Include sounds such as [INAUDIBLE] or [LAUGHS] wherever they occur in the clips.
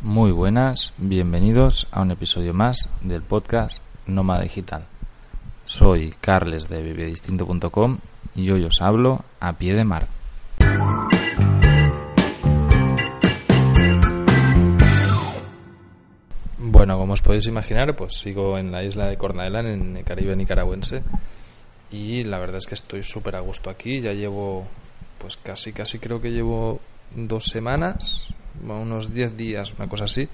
Muy buenas, bienvenidos a un episodio más del podcast Nómada Digital. Soy Carles de vivedistinto.com y hoy os hablo a pie de mar. Bueno, como os podéis imaginar, pues sigo en la isla de Corn Island, en el Caribe nicaragüense, y la verdad es que estoy súper a gusto aquí. Ya llevo, pues casi, casi creo que llevo dos semanas, unos diez días, una cosa así,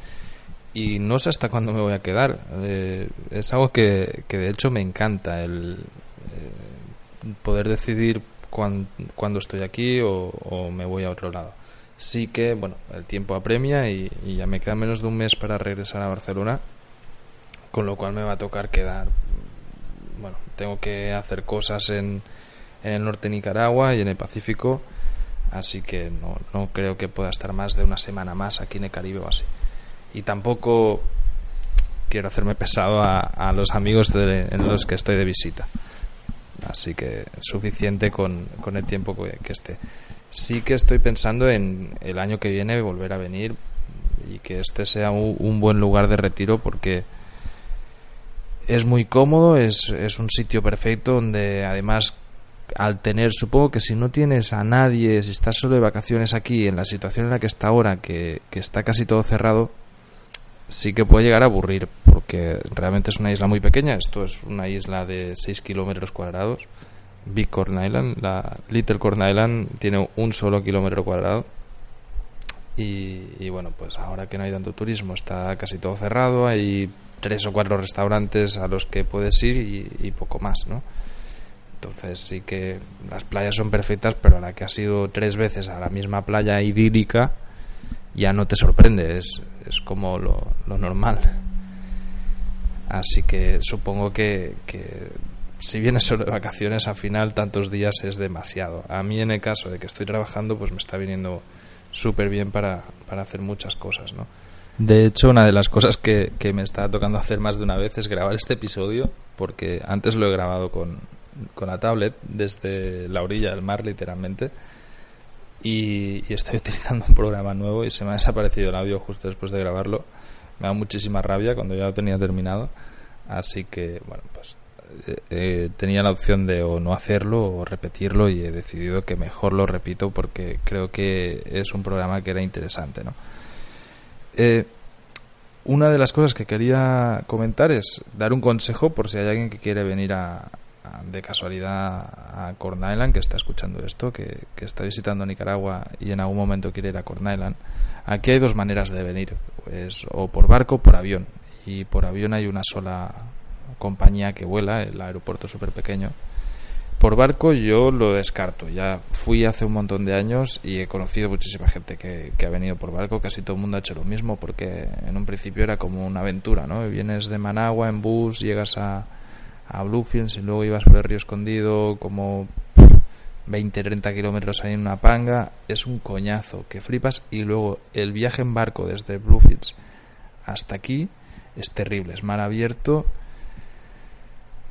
y no sé hasta cuándo me voy a quedar. Eh, es algo que, que, de hecho me encanta, el eh, poder decidir cuándo estoy aquí o, me voy a otro lado. Sí que, bueno, el tiempo apremia y, y, ya me queda menos de un mes para regresar a Barcelona, con lo cual me va a tocar quedar. Bueno, tengo que hacer cosas en, en el norte de Nicaragua y en el Pacífico, así que no, no creo que pueda estar más de una semana más aquí en el Caribe o así y tampoco quiero hacerme pesado a, a los amigos de, en los que estoy de visita. Así que suficiente con, con el tiempo que, que, esté. Sí que estoy pensando en el año que viene volver a venir y que este sea un, un buen lugar de retiro porque es muy cómodo, es, es un sitio perfecto donde además al tener, supongo que si no tienes a nadie, si estás solo de vacaciones aquí, en la situación en la que está ahora, que, que está casi todo cerrado, sí que puede llegar a aburrir, porque realmente es una isla muy pequeña. Esto es una isla de 6 kilómetros cuadrados. Big Corn Island, la Little Corn Island tiene un solo kilómetro cuadrado. Y, y, bueno, pues ahora que no hay tanto turismo, está casi todo cerrado. Hay tres o cuatro restaurantes a los que puedes ir y, y poco más, ¿no? Entonces sí que las playas son perfectas, pero ahora que has ido tres veces a la misma playa idílica, ya no te sorprende, es, es como lo, lo, normal. Así que supongo que, que, si vienes solo de vacaciones, al final tantos días es demasiado. A mí en el caso de que estoy trabajando, pues me está viniendo súper bien para, para hacer muchas cosas, ¿no? De hecho, una de las cosas que, que, me está tocando hacer más de una vez es grabar este episodio, porque antes lo he grabado con, con la tablet desde la orilla del mar, literalmente y, estoy [LAUGHS] utilizando un programa nuevo y se me ha desaparecido el audio justo después de grabarlo. Me da muchísima rabia cuando ya lo tenía terminado. Así que, bueno, pues eh, eh, tenía la opción de o no hacerlo o repetirlo y he decidido que mejor lo repito porque creo que es un programa que era interesante, ¿no? Eh, una de las cosas que quería comentar es dar un consejo por si hay alguien que quiere venir a, de casualidad a Corn Island, que está escuchando esto, que, está visitando Nicaragua y en algún momento quiere ir a Corn Island, aquí hay dos maneras de venir, o por barco o por avión. Y por avión hay una sola compañía que vuela, el aeropuerto es súper pequeño. Por barco yo lo descarto, ya fui hace un montón de años y he conocido muchísima gente que, que ha venido por barco, casi todo el mundo ha hecho lo mismo porque en un principio era como una aventura, ¿no? Vienes de Managua en bus, llegas a, a Bluefields y luego ibas por el río escondido como 20, 30 kilómetros ahí en una panga, es un coñazo que flipas. Y luego el viaje en barco desde Bluefields hasta aquí es terrible, es mar abierto.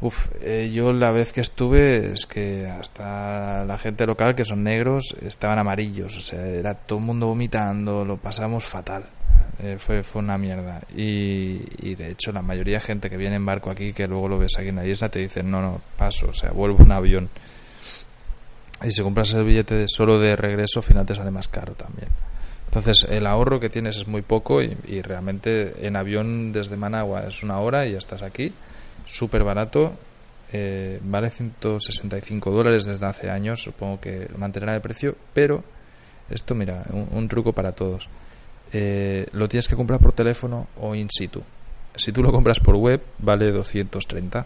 Uf, eh, yo la vez que estuve es que hasta la gente local que son negros estaban amarillos, o sea, era todo el mundo vomitando, lo pasamos fatal eh, fue, fue una mierda. Y, de hecho, la mayoría de gente que viene en barco aquí, que luego lo ves aquí en la isla, te dicen, no, no, paso, o sea, vuelvo en avión. Y si compras el billete de solo de regreso, al final te sale más caro también. Entonces, el ahorro que tienes es muy poco y, realmente en avión desde Managua es una hora y ya estás aquí. Súper barato. Eh, vale 165 dólares desde hace años. Supongo que mantenerá el precio. Pero esto, mira, un, un truco para todos eh, lo tienes que comprar por teléfono o in situ. Si tú lo compras por web, vale 230.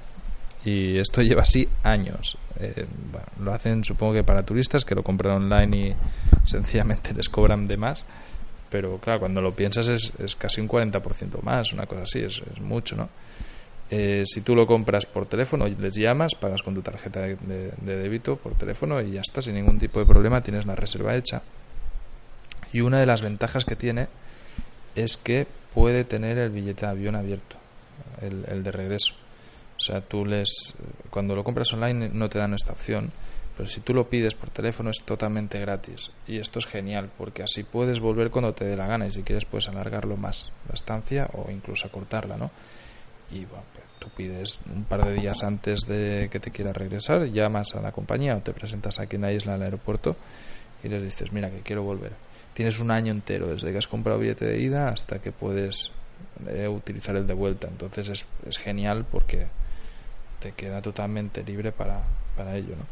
Y esto [LAUGHS] lleva así años. Eh, bueno, lo hacen, supongo que para turistas que lo compran online y [LAUGHS] sencillamente les cobran de más. pero claro, cuando lo piensas es, es casi un 40% más, una cosa así, es, mucho, ¿no? Eh, si tú lo compras por teléfono, les llamas, pagas con tu tarjeta de, de, débito por teléfono y ya está, sin ningún tipo de problema, tienes la reserva hecha. Y una de las ventajas que tiene es que puede tener el billete de avión abierto, el, de regreso. O sea, tú les, cuando lo compras online no te dan esta opción, pero si tú lo pides por teléfono es totalmente gratis. Y esto es genial, porque así puedes volver cuando te dé la gana y si quieres puedes alargarlo más la estancia o incluso acortarla, ¿no? y bueno, pues, tú pides un par de días antes de que te quieras regresar, llamas a la compañía o te presentas aquí en la isla al aeropuerto y les dices, mira que quiero volver. Tienes un año entero desde que has comprado billete de ida hasta que puedes eh, utilizar el de vuelta. Entonces es, es genial porque te queda totalmente libre para, para ello, ¿no?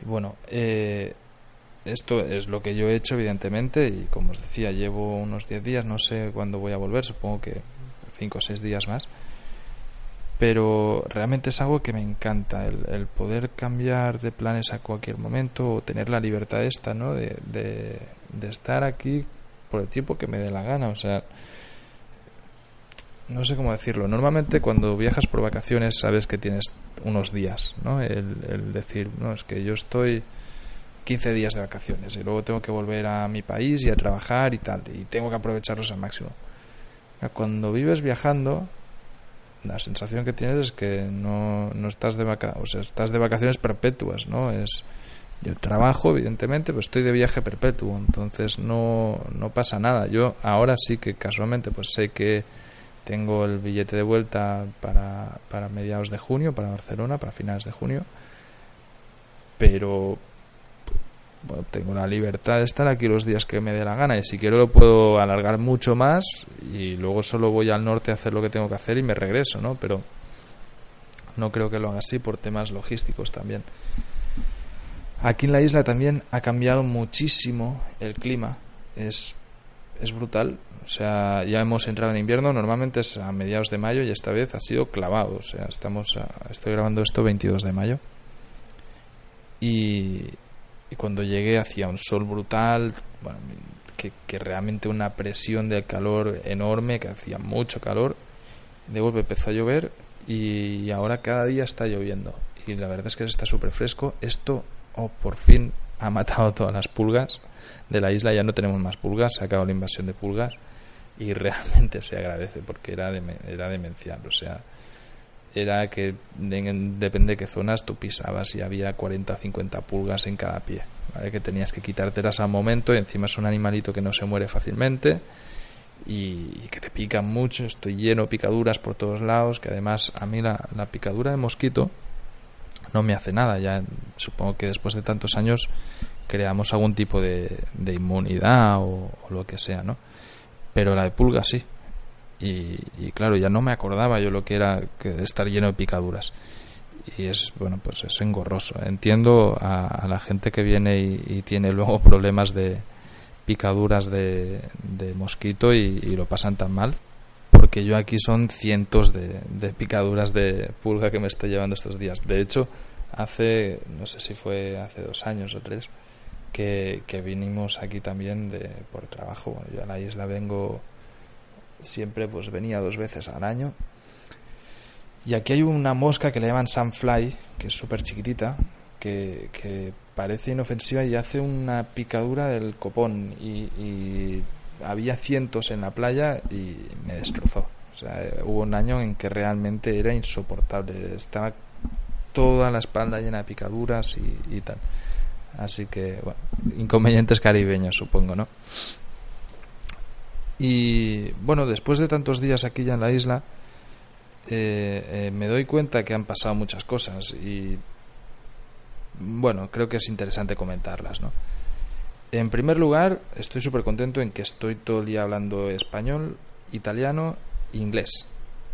Y bueno, eh, esto es lo que yo he hecho, evidentemente, y como os decía, llevo unos 10 días, no sé cuándo voy a volver, supongo que cinco o seis días más. Pero realmente es algo que me encanta, el, poder cambiar de planes a cualquier momento o tener la libertad esta, ¿no? De, de, estar aquí por el tiempo que me dé la gana. O sea, no sé cómo decirlo. Normalmente cuando viajas por vacaciones sabes que tienes unos días, ¿no? El, el, decir, no, es que yo estoy 15 días de vacaciones y luego tengo que volver a mi país y a trabajar y tal, y tengo que aprovecharlos al máximo. Cuando vives viajando, la sensación que tienes es que no, no estás de vaca o sea, estás de vacaciones perpetuas, ¿no? Es yo trabajo, evidentemente, pero estoy de viaje perpetuo, entonces no, no pasa nada. Yo ahora sí que casualmente pues sé que tengo el billete de vuelta para, para mediados de junio, para Barcelona, para finales de junio, pero bueno, tengo la libertad de estar aquí los días que me dé la gana y si quiero lo puedo alargar mucho más y luego solo voy al norte a hacer lo que tengo que hacer y me regreso, ¿no? Pero no creo que lo haga así por temas logísticos también. Aquí en la isla también ha cambiado muchísimo el clima. Es, es brutal. O sea, ya hemos entrado en invierno. Normalmente es a mediados de mayo y esta vez ha sido clavado. O sea, estamos estoy grabando esto 22 de mayo. Y, cuando llegué hacía un sol brutal, que, realmente una presión de calor enorme, que hacía mucho calor. De golpe empezó a llover y ahora cada día está lloviendo. Y la verdad es que está súper fresco. Esto, oh, por fin, ha matado todas las pulgas de la isla. Ya no tenemos más pulgas, se ha acabado la invasión de pulgas. Y realmente se agradece porque era, era demencial. O sea, era que depende de qué zonas tú pisabas y había 40 o 50 pulgas en cada pie, ¿vale? que tenías que quitártelas al momento y encima es un animalito que no se muere fácilmente y, que te pican mucho, estoy lleno de picaduras por todos lados, que además a mí la, la picadura de mosquito no me hace nada, ya supongo que después de tantos años creamos algún tipo de, inmunidad o, o lo que sea, ¿no? Pero la de pulga sí, y, claro, ya no me acordaba yo lo que era que estar lleno de picaduras. Y es, bueno, pues es engorroso. Entiendo a, la gente que viene y, tiene luego [LAUGHS] problemas de picaduras de, mosquito y, lo pasan tan mal. Porque yo aquí son cientos de, picaduras de pulga que me estoy llevando estos días. De hecho, hace, no sé si fue hace dos años o tres, que, que vinimos aquí también de, por trabajo. yo a la isla vengo siempre pues venía dos veces al año. Y aquí hay una mosca que le llaman sunfly, que es súper chiquitita, que, que, parece inofensiva y hace una picadura del copón. Y, había cientos en la playa y me destrozó. O sea, hubo un año en que realmente era insoportable. Estaba toda la espalda llena de picaduras y, y tal. Así que, bueno, inconvenientes caribeños, supongo, ¿no? Y bueno, después de tantos días aquí ya en la isla, eh, eh, me doy cuenta que han pasado muchas cosas y bueno, creo que es interesante comentarlas, ¿no? En primer lugar, estoy súper contento en que estoy todo el día hablando español, italiano e inglés,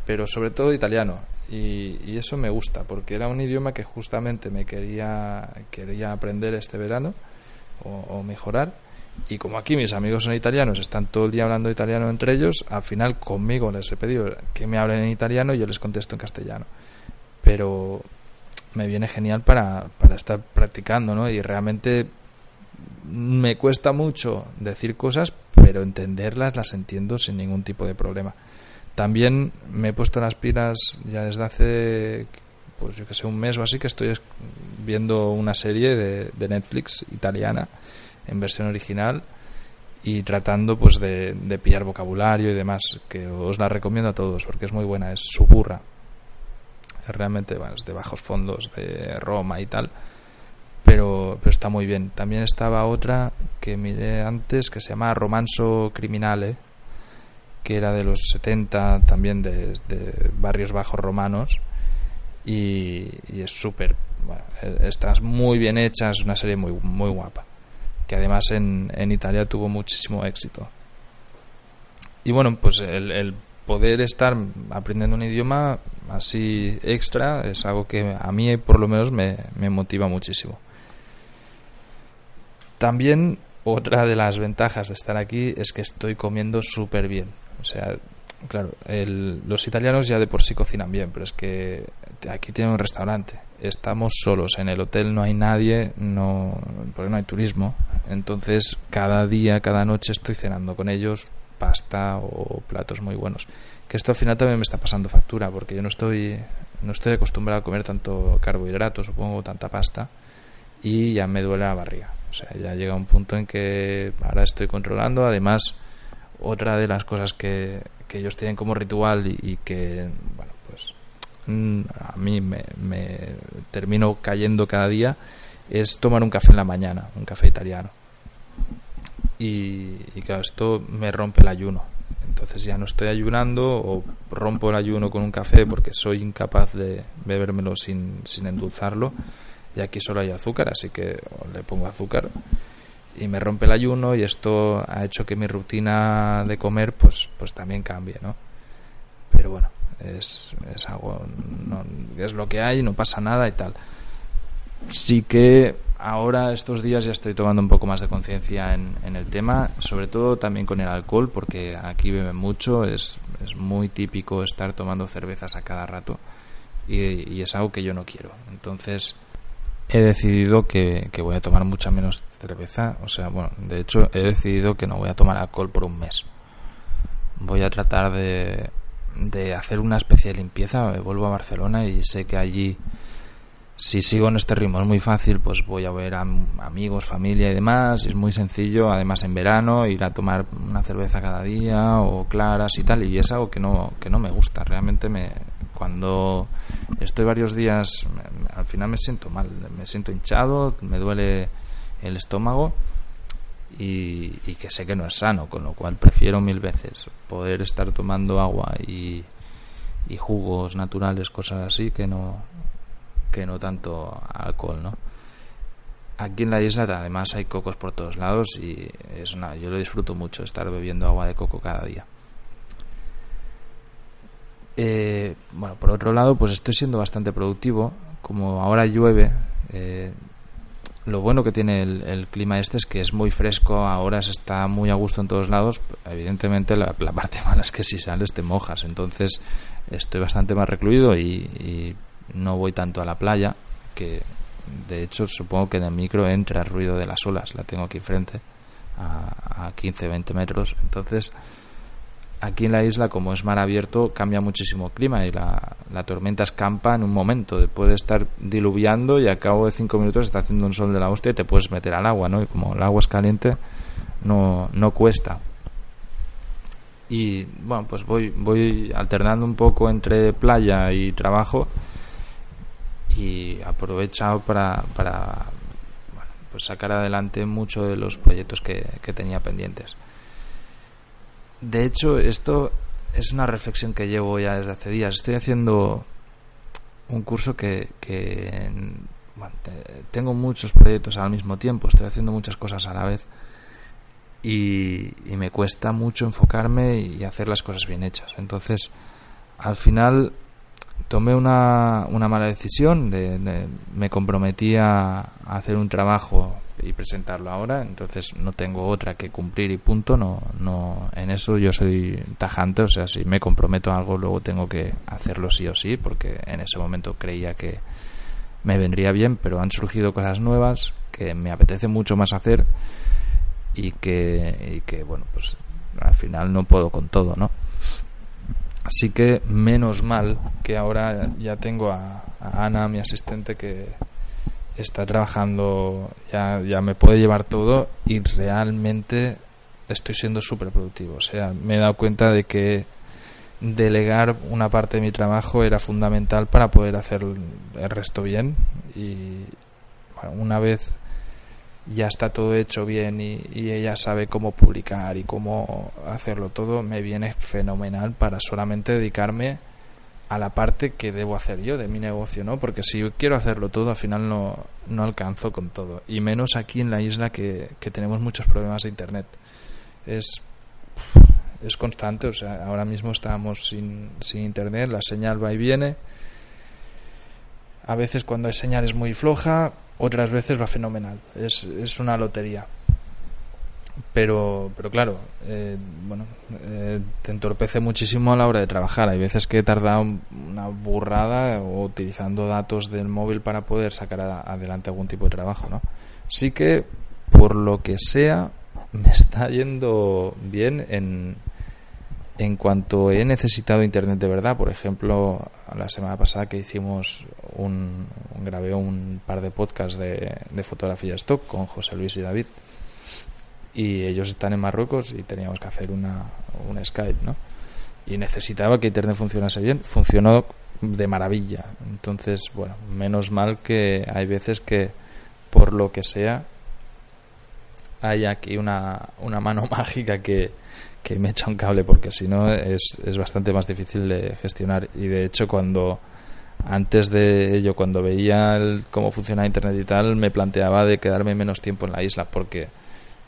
pero sobre todo italiano. Y, eso me gusta, porque era un idioma que justamente me quería, quería aprender este verano o mejorar y como aquí mis amigos son italianos, están todo el día hablando italiano entre ellos, al final conmigo les he pedido que me hablen en italiano y yo les contesto en castellano. Pero me viene genial para, para estar practicando, ¿no? Y realmente me cuesta mucho decir cosas, pero entenderlas las entiendo sin ningún tipo de problema. También me he puesto las pilas ya desde hace, pues yo que sé, un mes o así que estoy viendo una serie de, de Netflix italiana en versión original y tratando pues de, pillar vocabulario y demás, que os la recomiendo a todos porque es muy buena, es Suburra. Realmente bueno, es de bajos fondos de Roma y tal, pero, está muy bien. También estaba otra que miré antes que se llama Romanzo Criminale, que era de los 70 también de, barrios bajos romanos y, es súper, bueno, está muy bien hecha, es una serie muy, muy guapa que además en, en Italia tuvo muchísimo éxito. Y bueno, pues el, poder estar aprendiendo un idioma así extra es algo que a mí por lo menos me, me motiva muchísimo. También otra de las ventajas de estar aquí es que estoy comiendo súper bien. O sea, claro, el, los italianos ya de por sí cocinan bien, pero es que aquí tienen un restaurante. Estamos solos en el hotel, no hay nadie, no, porque no hay turismo. Entonces, cada día, cada noche estoy cenando con ellos pasta o platos muy buenos. Que esto al final también me está pasando factura, porque yo no estoy, no estoy acostumbrado a comer tanto carbohidratos, supongo, tanta pasta, y ya me duele la barriga. O sea, ya llega un punto en que ahora estoy controlando. Además, otra de las cosas que, que ellos tienen como ritual y, que, bueno, pues mm, a mí me, me, termino cayendo cada día es tomar un café en la mañana, un café italiano. Y, y claro, esto me rompe el ayuno. Entonces ya no estoy ayunando o rompo el ayuno con un café porque soy incapaz de bebérmelo sin, sin endulzarlo. Y aquí solo hay azúcar, así que le pongo azúcar y me rompe el ayuno y esto ha hecho que mi rutina de comer pues pues también cambie no pero bueno es, es algo no, es lo que hay no pasa nada y tal. Sí que ahora estos días ya estoy tomando un poco más de conciencia en, en, el tema sobre todo también con el alcohol porque aquí beben mucho es, es muy típico estar tomando cervezas a cada rato y, y es algo que yo no quiero. Entonces he decidido que, que, voy a tomar mucha menos cerveza. O sea, bueno, de hecho he decidido que no voy a tomar alcohol por un mes. Voy a tratar de, de hacer una especie de limpieza. Vuelvo a Barcelona y sé que allí, si sigo en este ritmo, es muy fácil, pues voy a ver a amigos, familia y demás. Es muy sencillo, además en verano, ir a tomar una cerveza cada día o claras y tal. Y es algo que no, que no me gusta. Realmente me, cuando estoy varios días, al final me siento mal, me siento hinchado, me duele el estómago y, que sé que no es sano, con lo cual prefiero mil veces poder estar tomando agua y, y jugos naturales, cosas así, que no, que no tanto alcohol, ¿no? Aquí en la isla además hay cocos por todos lados y es una, yo lo disfruto mucho estar bebiendo agua de coco cada día. Eh, bueno, por otro lado, pues estoy siendo bastante productivo. Como ahora llueve, eh, lo bueno que tiene el, el, clima este es que es muy fresco, ahora se está muy a gusto en todos lados. Evidentemente, la, parte [LAUGHS] mala es que si sales te mojas. Entonces, estoy bastante más recluido y, y, no voy tanto a la playa. Que de hecho, supongo que en el micro entra el ruido de las olas. La tengo aquí enfrente, a, a 15-20 metros. Entonces aquí en la isla, como es mar abierto, cambia muchísimo el clima y la, la, tormenta escampa en un momento. Puede estar diluviando y a cabo de cinco minutos está haciendo un sol de la hostia y te puedes meter al agua, ¿no? Y como el agua es caliente, no, no cuesta. Y bueno, pues voy, voy alternando un poco entre playa y trabajo y aprovechado para, para pues sacar adelante muchos de los proyectos que, que tenía pendientes. De hecho, esto es una reflexión que llevo ya desde hace días. Estoy haciendo un curso que, que bueno, tengo muchos proyectos al mismo tiempo, estoy haciendo muchas cosas a la vez y, me cuesta mucho enfocarme y hacer las cosas bien hechas. Entonces, al final tomé una, una mala decisión, de, de, me comprometí a hacer un trabajo y presentarlo ahora, entonces no tengo otra que cumplir y punto, no, no, en eso yo soy tajante, o sea, si me comprometo a algo luego tengo que hacerlo sí o sí, porque en ese momento creía que me vendría bien, pero han surgido cosas nuevas que me apetece mucho más hacer y que, y que bueno, pues al final no puedo con todo, ¿no? Así que menos mal que ahora ya tengo a, Ana, mi asistente, que está trabajando, ya, ya me puede llevar todo y realmente estoy siendo súper productivo. O sea, me he dado cuenta de que delegar una parte de mi trabajo era fundamental para poder hacer el resto bien y una vez ya está todo hecho bien y, ella sabe cómo publicar y cómo hacerlo todo, me viene fenomenal para solamente dedicarme a la parte que debo hacer yo de mi negocio, ¿no? Porque si quiero hacerlo todo, al final no, no alcanzo con todo. Y menos aquí en la isla que, que tenemos muchos problemas de internet. Es, es constante, o sea, ahora mismo estamos sin, sin internet, la señal va y viene. A veces cuando hay señal es muy floja, otras veces va fenomenal. Es, es una lotería. Pero, pero claro, eh, bueno, eh, te entorpece muchísimo a la hora de trabajar. Hay veces que he tardado una burrada o utilizando datos del móvil para poder sacar adelante algún tipo de trabajo, ¿no? Sí que, por lo que sea, me está yendo bien en, en cuanto he necesitado internet de verdad, por ejemplo, la semana pasada que hicimos un, grabé un par de podcasts de, de fotografía stock con José Luis y David y ellos están en Marruecos y teníamos que hacer una, un Skype, ¿no? Y necesitaba que internet funcionase bien, funcionó de maravilla. Entonces, bueno, menos mal que hay veces que por lo que sea hay aquí una, una mano [LAUGHS] mágica que, que me echa un cable porque si no es, es bastante más difícil de gestionar y de hecho cuando antes de ello cuando veía cómo funciona internet y tal me planteaba de quedarme menos tiempo en la isla porque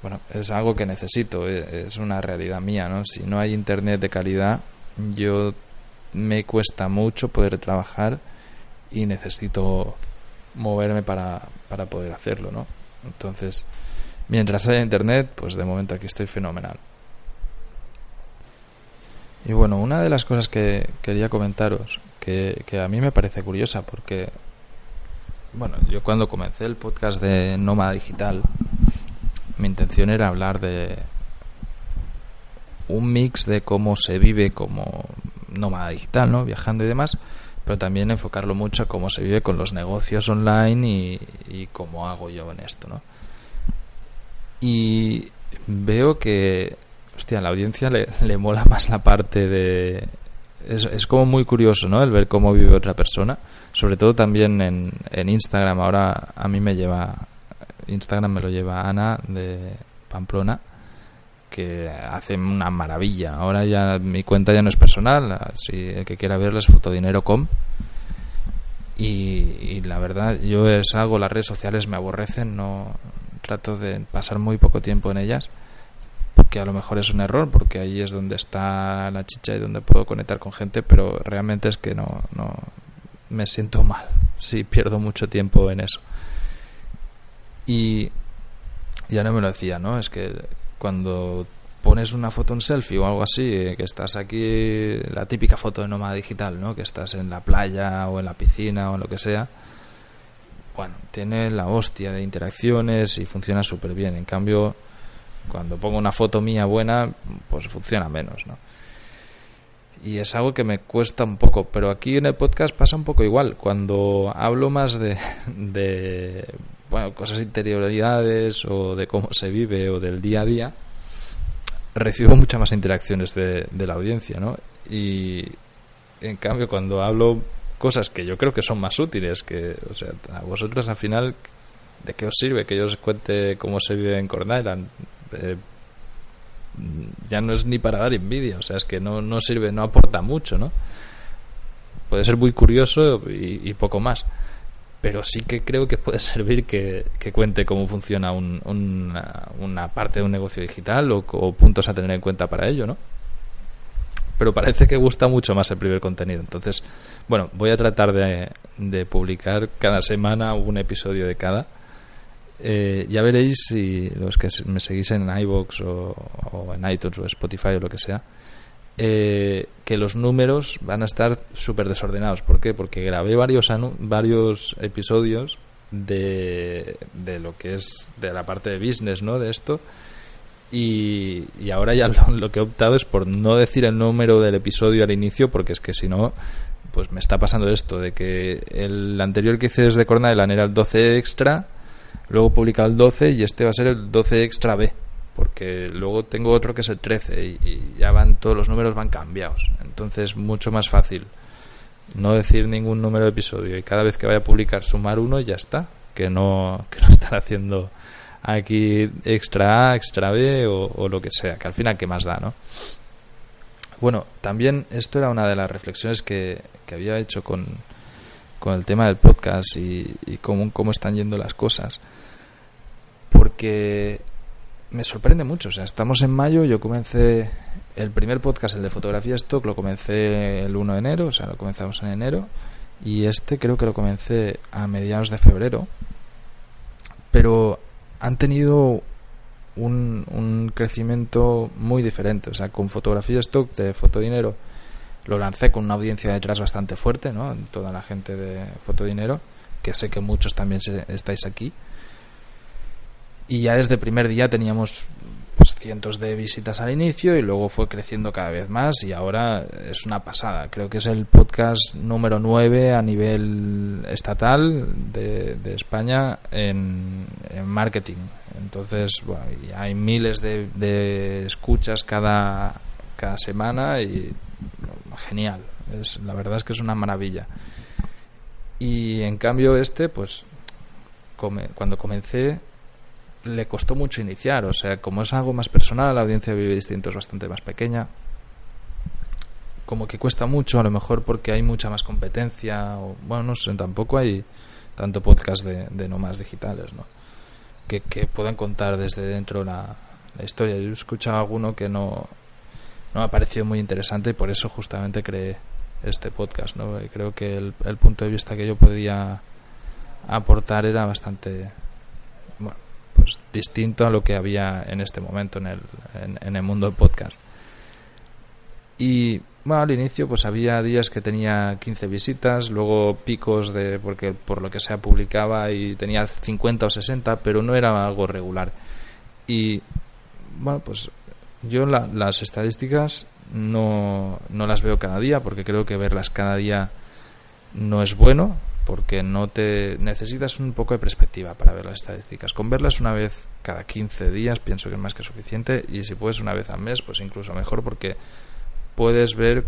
bueno es algo que necesito e, es una realidad mía no si no hay internet de calidad yo me cuesta mucho poder trabajar y necesito moverme para, para poder hacerlo no entonces mientras haya internet pues de momento aquí estoy fenomenal. Y bueno, una de las cosas que quería comentaros, que, a mí me parece curiosa, porque, bueno, yo cuando comencé el podcast de Nómada Digital, mi intención era hablar de un mix de cómo se vive como nómada digital, ¿no? Viajando y demás, pero también enfocarlo mucho a cómo se vive con los negocios online y, y cómo hago yo en esto, ¿no? Y veo que hostia, a la audiencia le, [LAUGHS] mola más la parte de... Es, es, como muy curioso, ¿no? El ver cómo vive otra persona. Sobre todo también en, en Instagram. Ahora a mí me lleva... Instagram me lo lleva Ana de Pamplona que hace una maravilla. Ahora ya mi cuenta ya no es personal, si el que quiera verla es fotodinero.com. Y, y la verdad, yo es algo, las redes sociales me aborrecen, no trato de pasar muy poco tiempo en ellas que a lo mejor es un error porque ahí es donde está la chicha y donde puedo conectar con gente, pero realmente es que no, no me siento mal si pierdo mucho tiempo en eso. Y ya no me lo decía, ¿no? Es que cuando pones una foto en selfie o algo así, eh, que estás aquí, la típica foto de nómada digital, ¿no? Que estás en la playa o en la piscina o en lo que sea. Bueno, tiene la hostia de interacciones y funciona súper bien. En cambio, cuando pongo una foto mía buena, pues funciona menos, ¿no? Y es algo que me cuesta un poco, pero aquí en el podcast pasa un poco igual. Cuando hablo más de, de bueno, cosas interioridades o de cómo se vive o del día a día, recibo muchas más interacciones de, la audiencia, ¿no? Y en cambio cuando hablo cosas que yo creo que son más útiles, que, o sea, a vosotros al final, ¿de qué os sirve que yo os cuente cómo se vive en Cornell? Eh, ya no es ni para dar envidia, o sea, es que no, no sirve, no aporta mucho, ¿no? Puede ser muy curioso y, poco más, pero sí que creo que puede [LAUGHS] servir que, cuente cómo funciona una, parte de un negocio digital o, puntos a tener en cuenta para ello, ¿no? Pero parece que gusta mucho más el primer contenido. Entonces, bueno, voy a tratar de, de publicar cada semana un episodio de cada eh, ya veréis si los que me seguís en iVoox o, en iTunes o Spotify o lo que sea, eh, que los números van a estar súper desordenados. ¿Por qué? Porque grabé varios, varios episodios de, de lo que es de la parte de business, ¿no? De esto. Y, y ahora ya [LAUGHS] lo, que he optado es por no decir el número del episodio al inicio, porque es que si no, pues me está pasando esto, de que el anterior que hice desde Cornell era el 12 extra, luego publicado el 12 y este va a ser el 12 extra B, porque luego tengo otro que es el 13 y, ya van todos los números van cambiados, entonces mucho más fácil no decir ningún número de episodio y cada vez que vaya a publicar sumar uno y ya está, que no, que no [LAUGHS] estar haciendo aquí extra A, extra B o, o lo que sea, que al final qué más da, ¿no? Bueno, también esto era una de las reflexiones que, que había hecho con, con, el tema del podcast y, y cómo, cómo, están yendo las cosas. Porque me sorprende mucho. O sea, estamos en mayo, yo comencé el primer podcast, el de fotografía stock, lo comencé el 1 de enero, o sea, lo comenzamos en enero. Y este creo que lo comencé a mediados de febrero. Pero han tenido un, un, crecimiento muy diferente. O sea, con fotografía stock de Fotodinero lo lancé con una audiencia detrás bastante fuerte, ¿no? Toda la gente de Fotodinero, que sé que muchos también estáis aquí. Y ya desde el primer día teníamos pues, cientos de visitas al inicio y luego fue creciendo cada vez más y ahora es una pasada. Creo que es el podcast número 9 a nivel estatal de, de España en, marketing. Entonces, bueno, hay miles de, de, escuchas cada, cada semana y genial. Es, la verdad es que es una maravilla. Y en cambio este, pues, come, cuando comencé le costó mucho iniciar. O sea, como es algo más personal, la audiencia Vive Distinto es bastante más pequeña. Como que cuesta mucho, a lo mejor porque hay mucha más competencia. O, bueno, no sé, tampoco hay tanto podcast de, de nomás digitales, ¿no? Que, puedan contar desde dentro la, historia. Yo he escuchado alguno que no, no me ha parecido muy interesante y por eso justamente creé este podcast, ¿no? Creo que el punto de vista que yo podía aportar era bastante bueno, pues distinto a lo que había en este momento en el, en, en el mundo del podcast. Y bueno, al inicio pues había días que tenía 15 visitas, luego picos de porque por lo que sea publicaba y tenía 50 o 60, pero no era algo regular. Y bueno, pues yo la, las estadísticas no, no las veo cada día porque creo que verlas cada día no es bueno porque no te necesitas un poco de perspectiva para ver las estadísticas. Con verlas una vez cada 15 días pienso que es más que suficiente y si puedes una vez al mes pues incluso mejor porque puedes ver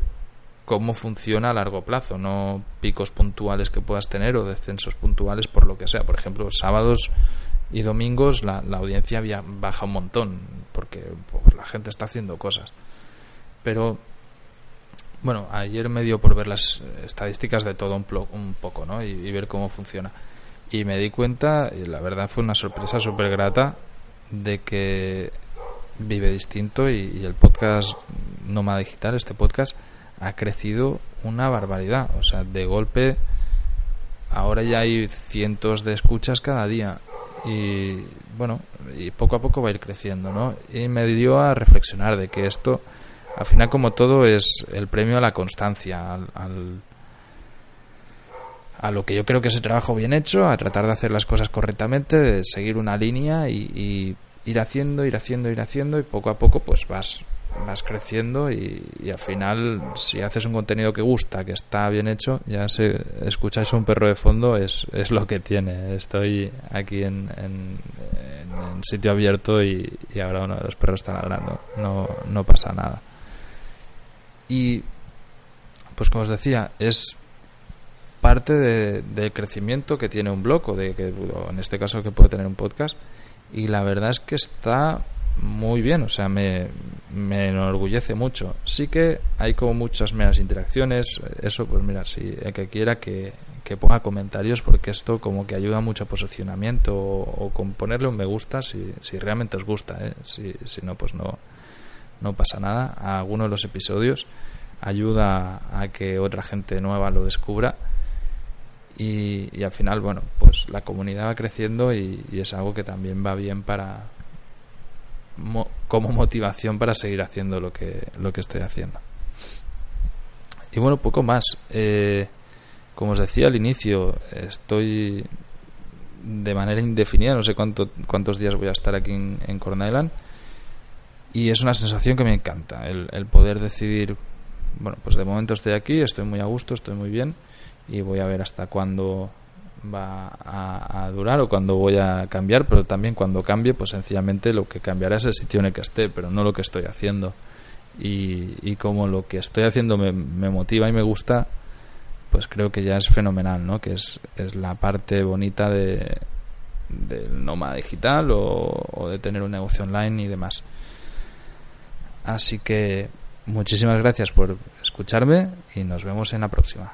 cómo funciona a largo plazo, no picos puntuales que puedas tener o descensos puntuales por lo que sea. Por ejemplo, sábados y domingos la, la audiencia baja un montón porque pues, la gente está haciendo cosas. Pero bueno, ayer me dio por ver las estadísticas de todo un, un poco, ¿no? Y, ver cómo funciona. Y me di cuenta, y la verdad fue una sorpresa súper grata, de que vive distinto y, y el podcast Nómada Digital, este podcast, ha crecido una barbaridad. O sea, de golpe, ahora ya hay cientos de escuchas cada día. Y bueno, y poco a poco va a ir creciendo, ¿no? Y me dio a reflexionar de que esto al final como todo es el premio a la constancia, al, al, a lo que yo creo que es el trabajo bien hecho, a tratar de hacer las cosas correctamente, de seguir una línea y, ir haciendo, ir haciendo, ir haciendo y poco a poco pues vas vas creciendo y, al final si haces un contenido que gusta, que está bien hecho, ya se escucháis un perro de fondo es, es lo que tiene. Estoy aquí en, sitio abierto y, y, ahora uno de los perros está ladrando. No, no pasa nada. Y, pues como os decía, es parte de, del crecimiento que tiene un blog o de que, en este caso, que puede tener un podcast. Y la verdad es que está muy bien, o sea, me, me enorgullece mucho. Sí que hay como muchas meras interacciones, eso pues mira, si el que quiera que, que ponga comentarios porque esto como que ayuda mucho a posicionamiento o, o con ponerle un me gusta si, si realmente os gusta, ¿eh? si, si no pues no, no pasa nada. A alguno de los episodios ayuda a que otra gente nueva lo descubra y, al final, bueno, pues la comunidad va creciendo y, es algo que también va bien para mo, como motivación para seguir haciendo lo que lo que estoy haciendo. Y bueno, poco más. Eh, como os decía al inicio, estoy de manera indefinida, no sé cuánto, cuántos días voy a estar aquí en, en. Y es una sensación que me encanta, el, el poder decidir, bueno, pues de momento estoy aquí, estoy muy a gusto, estoy muy bien y voy a ver hasta cuándo va a, durar o cuando voy a cambiar, pero también cuando cambie, pues sencillamente lo que cambiará es el sitio en el que esté, pero no lo que estoy haciendo. Y, y como lo que estoy haciendo me, me, motiva y me gusta, pues creo que ya es fenomenal, ¿no? Que es, es la parte bonita de del nómada digital o, o de tener un negocio online y demás. Así que muchísimas gracias por escucharme y nos vemos en la próxima.